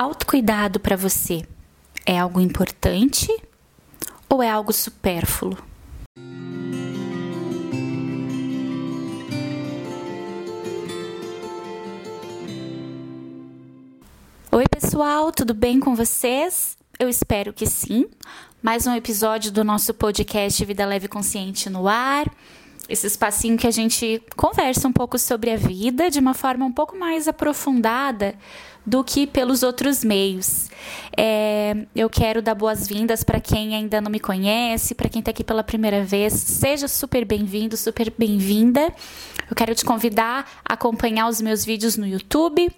Autocuidado para você é algo importante ou é algo supérfluo? Oi, pessoal, tudo bem com vocês? Eu espero que sim. Mais um episódio do nosso podcast Vida Leve Consciente no ar. Esse espacinho que a gente conversa um pouco sobre a vida de uma forma um pouco mais aprofundada do que pelos outros meios. É, eu quero dar boas-vindas para quem ainda não me conhece, para quem está aqui pela primeira vez. Seja super bem-vindo, super bem-vinda. Eu quero te convidar a acompanhar os meus vídeos no YouTube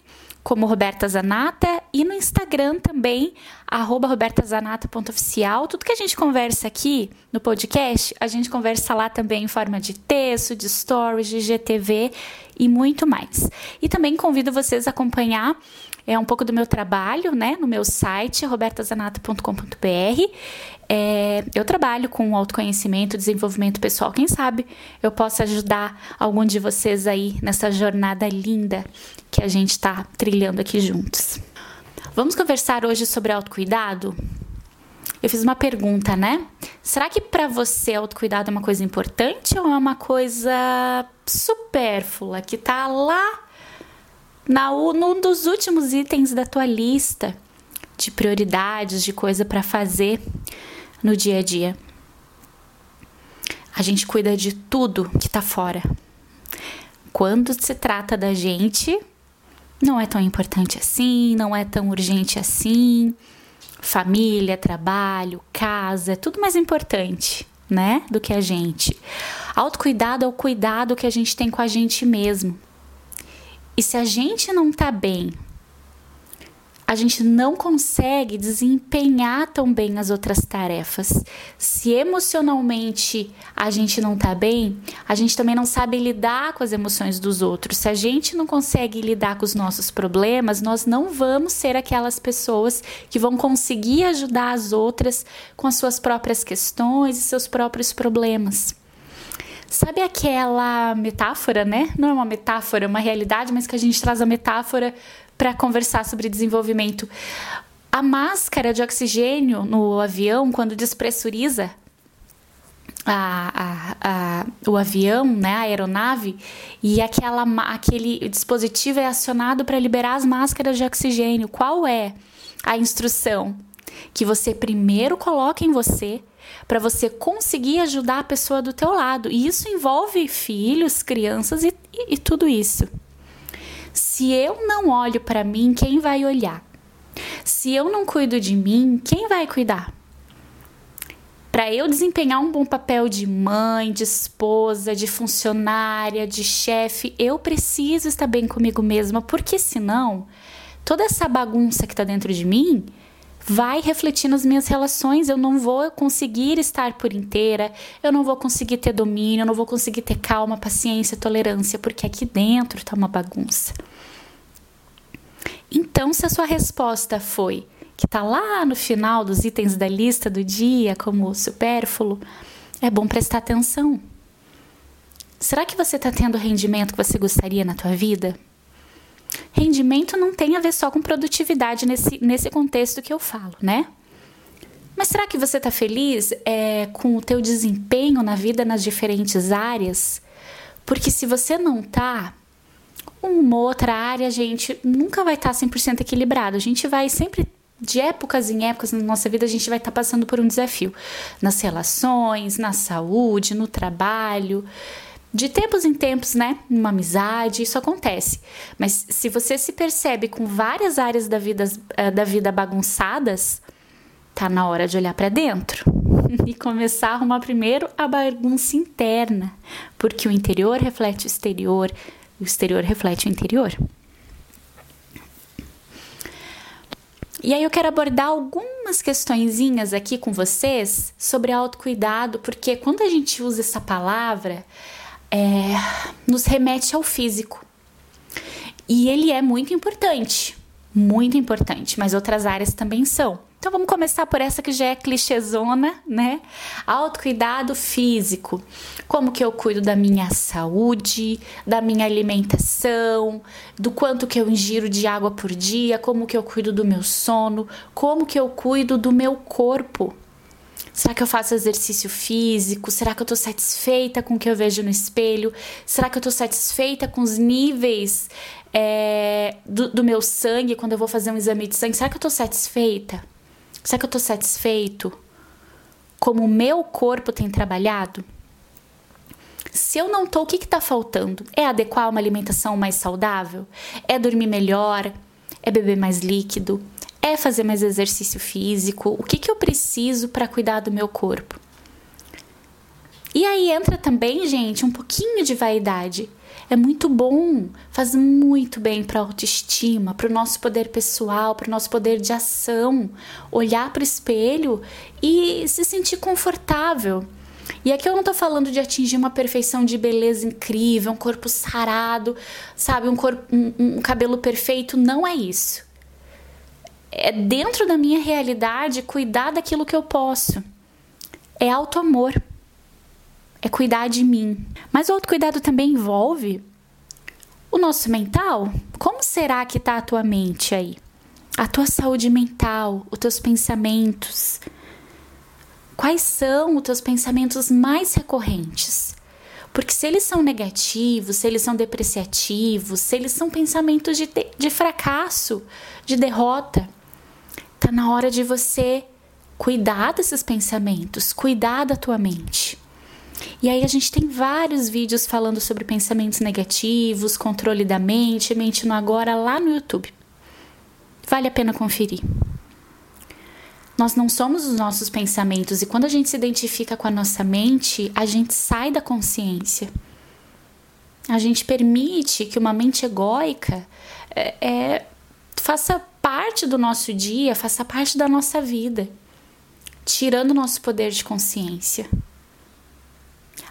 como Roberta Zanata e no Instagram também, robertazanata.oficial. Tudo que a gente conversa aqui no podcast, a gente conversa lá também em forma de texto, de stories, de GTV e muito mais. E também convido vocês a acompanhar é um pouco do meu trabalho, né, no meu site, robertazanato.com.br. É, eu trabalho com autoconhecimento, desenvolvimento pessoal. Quem sabe eu possa ajudar algum de vocês aí nessa jornada linda que a gente está trilhando aqui juntos. Vamos conversar hoje sobre autocuidado? Eu fiz uma pergunta, né? Será que para você autocuidado é uma coisa importante ou é uma coisa supérflua que tá lá na, num dos últimos itens da tua lista de prioridades, de coisa para fazer no dia a dia. A gente cuida de tudo que tá fora. Quando se trata da gente, não é tão importante assim, não é tão urgente assim. Família, trabalho, casa, é tudo mais importante, né? Do que a gente. Autocuidado é o cuidado que a gente tem com a gente mesmo. E se a gente não tá bem, a gente não consegue desempenhar tão bem as outras tarefas. Se emocionalmente a gente não tá bem, a gente também não sabe lidar com as emoções dos outros. Se a gente não consegue lidar com os nossos problemas, nós não vamos ser aquelas pessoas que vão conseguir ajudar as outras com as suas próprias questões e seus próprios problemas. Sabe aquela metáfora, né? Não é uma metáfora, é uma realidade, mas que a gente traz a metáfora para conversar sobre desenvolvimento. A máscara de oxigênio no avião, quando despressuriza a, a, a, o avião, né, a aeronave, e aquela, aquele dispositivo é acionado para liberar as máscaras de oxigênio. Qual é a instrução? Que você primeiro coloque em você para você conseguir ajudar a pessoa do teu lado. E isso envolve filhos, crianças e, e, e tudo isso. Se eu não olho para mim, quem vai olhar? Se eu não cuido de mim, quem vai cuidar? Para eu desempenhar um bom papel de mãe, de esposa, de funcionária, de chefe, eu preciso estar bem comigo mesma, porque senão toda essa bagunça que está dentro de mim vai refletir nas minhas relações. Eu não vou conseguir estar por inteira, eu não vou conseguir ter domínio, eu não vou conseguir ter calma, paciência, tolerância, porque aqui dentro tá uma bagunça. Então, se a sua resposta foi que tá lá no final dos itens da lista do dia, como supérfluo, é bom prestar atenção. Será que você está tendo o rendimento que você gostaria na tua vida? Rendimento não tem a ver só com produtividade nesse, nesse contexto que eu falo, né? Mas será que você está feliz é, com o teu desempenho na vida nas diferentes áreas? Porque se você não tá, uma outra área a gente nunca vai estar tá 100% equilibrado. A gente vai sempre de épocas em épocas na nossa vida a gente vai estar tá passando por um desafio nas relações, na saúde, no trabalho de tempos em tempos, né? Uma amizade, isso acontece. Mas se você se percebe com várias áreas da vida, eh, da vida bagunçadas, tá na hora de olhar para dentro e começar a arrumar primeiro a bagunça interna, porque o interior reflete o exterior, o exterior reflete o interior. E aí eu quero abordar algumas questõezinhas aqui com vocês sobre autocuidado, porque quando a gente usa essa palavra, é, nos remete ao físico. E ele é muito importante, muito importante, mas outras áreas também são. Então vamos começar por essa que já é clichêzona, né? Autocuidado físico. Como que eu cuido da minha saúde, da minha alimentação, do quanto que eu ingiro de água por dia, como que eu cuido do meu sono, como que eu cuido do meu corpo. Será que eu faço exercício físico? Será que eu tô satisfeita com o que eu vejo no espelho? Será que eu tô satisfeita com os níveis é, do, do meu sangue quando eu vou fazer um exame de sangue? Será que eu tô satisfeita? Será que eu estou satisfeito? Como o meu corpo tem trabalhado? Se eu não estou, o que está faltando? É adequar uma alimentação mais saudável? É dormir melhor? É beber mais líquido? É fazer mais exercício físico? O que, que eu preciso para cuidar do meu corpo? E aí entra também, gente, um pouquinho de vaidade. É muito bom, faz muito bem para a autoestima, para o nosso poder pessoal, para o nosso poder de ação. Olhar para o espelho e se sentir confortável. E aqui eu não tô falando de atingir uma perfeição de beleza incrível, um corpo sarado, sabe, um, corpo, um, um cabelo perfeito. Não é isso. É dentro da minha realidade cuidar daquilo que eu posso. É auto-amor é cuidar de mim. Mas o autocuidado também envolve o nosso mental. Como será que está a tua mente aí? A tua saúde mental, os teus pensamentos. Quais são os teus pensamentos mais recorrentes? Porque se eles são negativos, se eles são depreciativos, se eles são pensamentos de, de fracasso, de derrota, tá na hora de você cuidar desses pensamentos, cuidar da tua mente. E aí a gente tem vários vídeos falando sobre pensamentos negativos, controle da mente, mente no agora lá no YouTube. Vale a pena conferir. Nós não somos os nossos pensamentos e quando a gente se identifica com a nossa mente, a gente sai da consciência. A gente permite que uma mente egóica é, é, faça parte do nosso dia, faça parte da nossa vida, tirando o nosso poder de consciência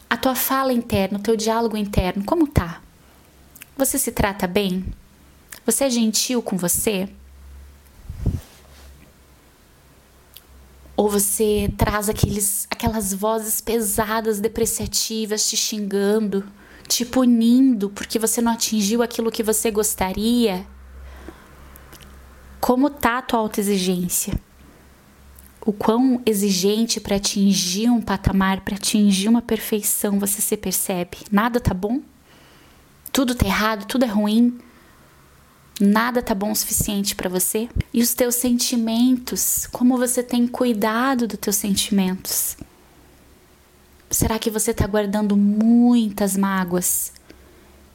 a tua fala interna, o teu diálogo interno, como tá? Você se trata bem? Você é gentil com você? Ou você traz aqueles, aquelas vozes pesadas, depreciativas, te xingando, te punindo porque você não atingiu aquilo que você gostaria? Como tá a tua autoexigência? o quão exigente para atingir um patamar, para atingir uma perfeição você se percebe. Nada tá bom? Tudo tá errado, tudo é ruim. Nada tá bom o suficiente para você? E os teus sentimentos, como você tem cuidado dos teus sentimentos? Será que você está guardando muitas mágoas?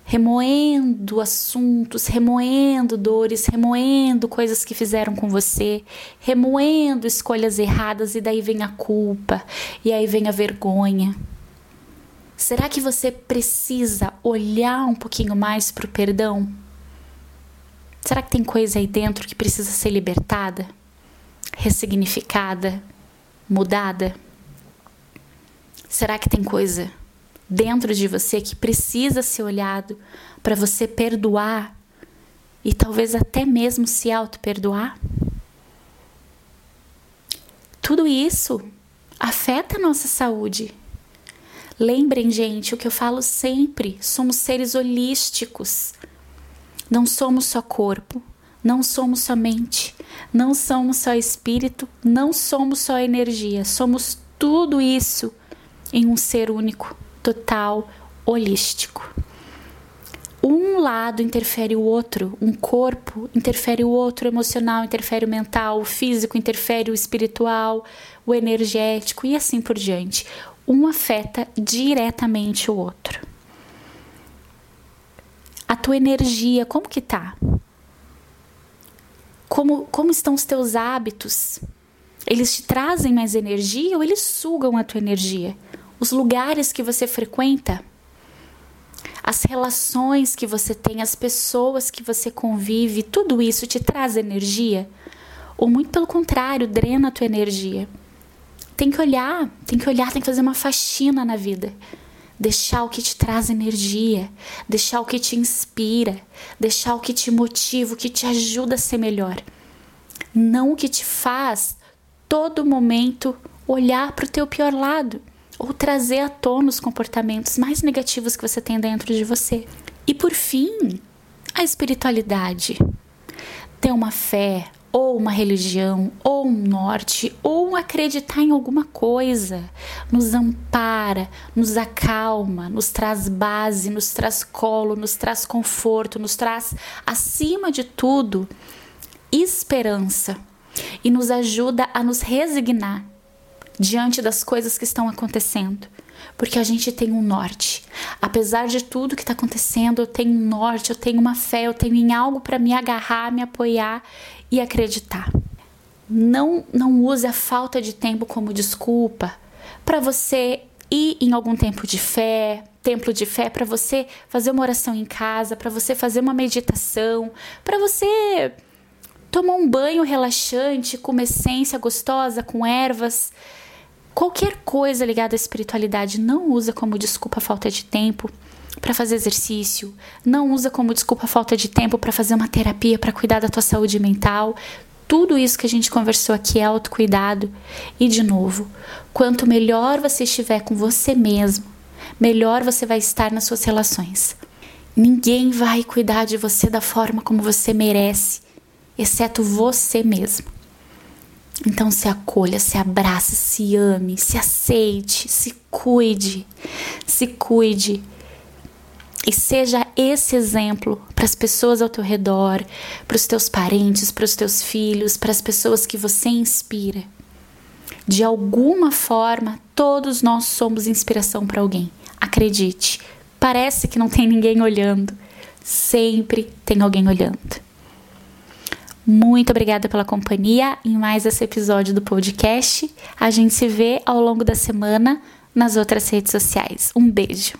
Remoendo assuntos, remoendo dores, remoendo coisas que fizeram com você, remoendo escolhas erradas e daí vem a culpa e aí vem a vergonha. Será que você precisa olhar um pouquinho mais para o perdão? Será que tem coisa aí dentro que precisa ser libertada, ressignificada, mudada? Será que tem coisa dentro de você que precisa ser olhado para você perdoar e talvez até mesmo se auto-perdoar? Tudo isso afeta a nossa saúde. Lembrem, gente, o que eu falo sempre: somos seres holísticos. Não somos só corpo, não somos só mente, não somos só espírito, não somos só energia, somos tudo isso em um ser único total, holístico. Um lado interfere o outro, um corpo interfere o outro, o emocional interfere o mental, o físico interfere o espiritual, o energético e assim por diante. Um afeta diretamente o outro. A tua energia, como que tá? Como, como estão os teus hábitos? Eles te trazem mais energia ou eles sugam a tua energia? Os lugares que você frequenta, as relações que você tem, as pessoas que você convive, tudo isso te traz energia? Ou muito pelo contrário, drena a tua energia? Tem que olhar, tem que olhar, tem que fazer uma faxina na vida. deixar o que te traz energia, deixar o que te inspira, deixar o que te motiva, o que te ajuda a ser melhor. Não o que te faz todo momento olhar para o teu pior lado ou trazer à tona os comportamentos mais negativos que você tem dentro de você. E por fim, a espiritualidade. Ter uma fé, ou uma religião, ou um norte, ou acreditar em alguma coisa, nos ampara, nos acalma, nos traz base, nos traz colo, nos traz conforto, nos traz, acima de tudo, esperança e nos ajuda a nos resignar diante das coisas que estão acontecendo. Porque a gente tem um norte. Apesar de tudo que está acontecendo, eu tenho um norte, eu tenho uma fé, eu tenho em algo para me agarrar, me apoiar e acreditar. Não, não use a falta de tempo como desculpa para você ir em algum tempo de fé, templo de fé, para você fazer uma oração em casa, para você fazer uma meditação, para você tomar um banho relaxante com uma essência gostosa, com ervas. Qualquer coisa ligada à espiritualidade não usa como desculpa a falta de tempo para fazer exercício, não usa como desculpa a falta de tempo para fazer uma terapia para cuidar da tua saúde mental. Tudo isso que a gente conversou aqui é autocuidado. E de novo, quanto melhor você estiver com você mesmo, melhor você vai estar nas suas relações. Ninguém vai cuidar de você da forma como você merece, exceto você mesmo. Então se acolha, se abrace, se ame, se aceite, se cuide, se cuide. E seja esse exemplo para as pessoas ao teu redor, para os teus parentes, para os teus filhos, para as pessoas que você inspira. De alguma forma, todos nós somos inspiração para alguém. Acredite, parece que não tem ninguém olhando. Sempre tem alguém olhando. Muito obrigada pela companhia em mais esse episódio do podcast. A gente se vê ao longo da semana nas outras redes sociais. Um beijo.